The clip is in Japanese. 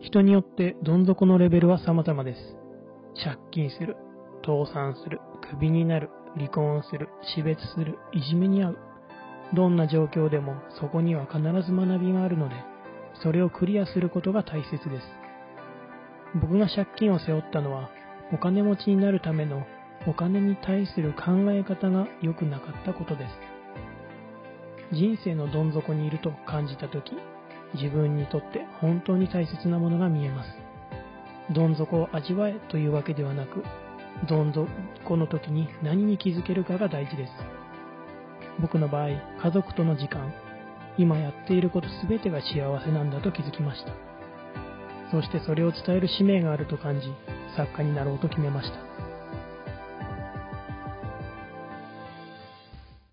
人によってどん底のレベルは様々です。借金する、倒産する、クビになる、離婚する、死別する、いじめに遭う。どんな状況でもそこには必ず学びがあるので、それをクリアすることが大切です。僕が借金を背負ったのは、お金持ちになるためのお金に対する考え方が良くなかったことです。人生のどん底にいると感じたとき、自分にとって本当に大切なものが見えます。どん底を味わえというわけではなく、どん底の時に何に気づけるかが大事です。僕の場合、家族との時間、今やっていること全てが幸せなんだと気づきました。そしてそれを伝える使命があると感じ、作家になろうと決めました。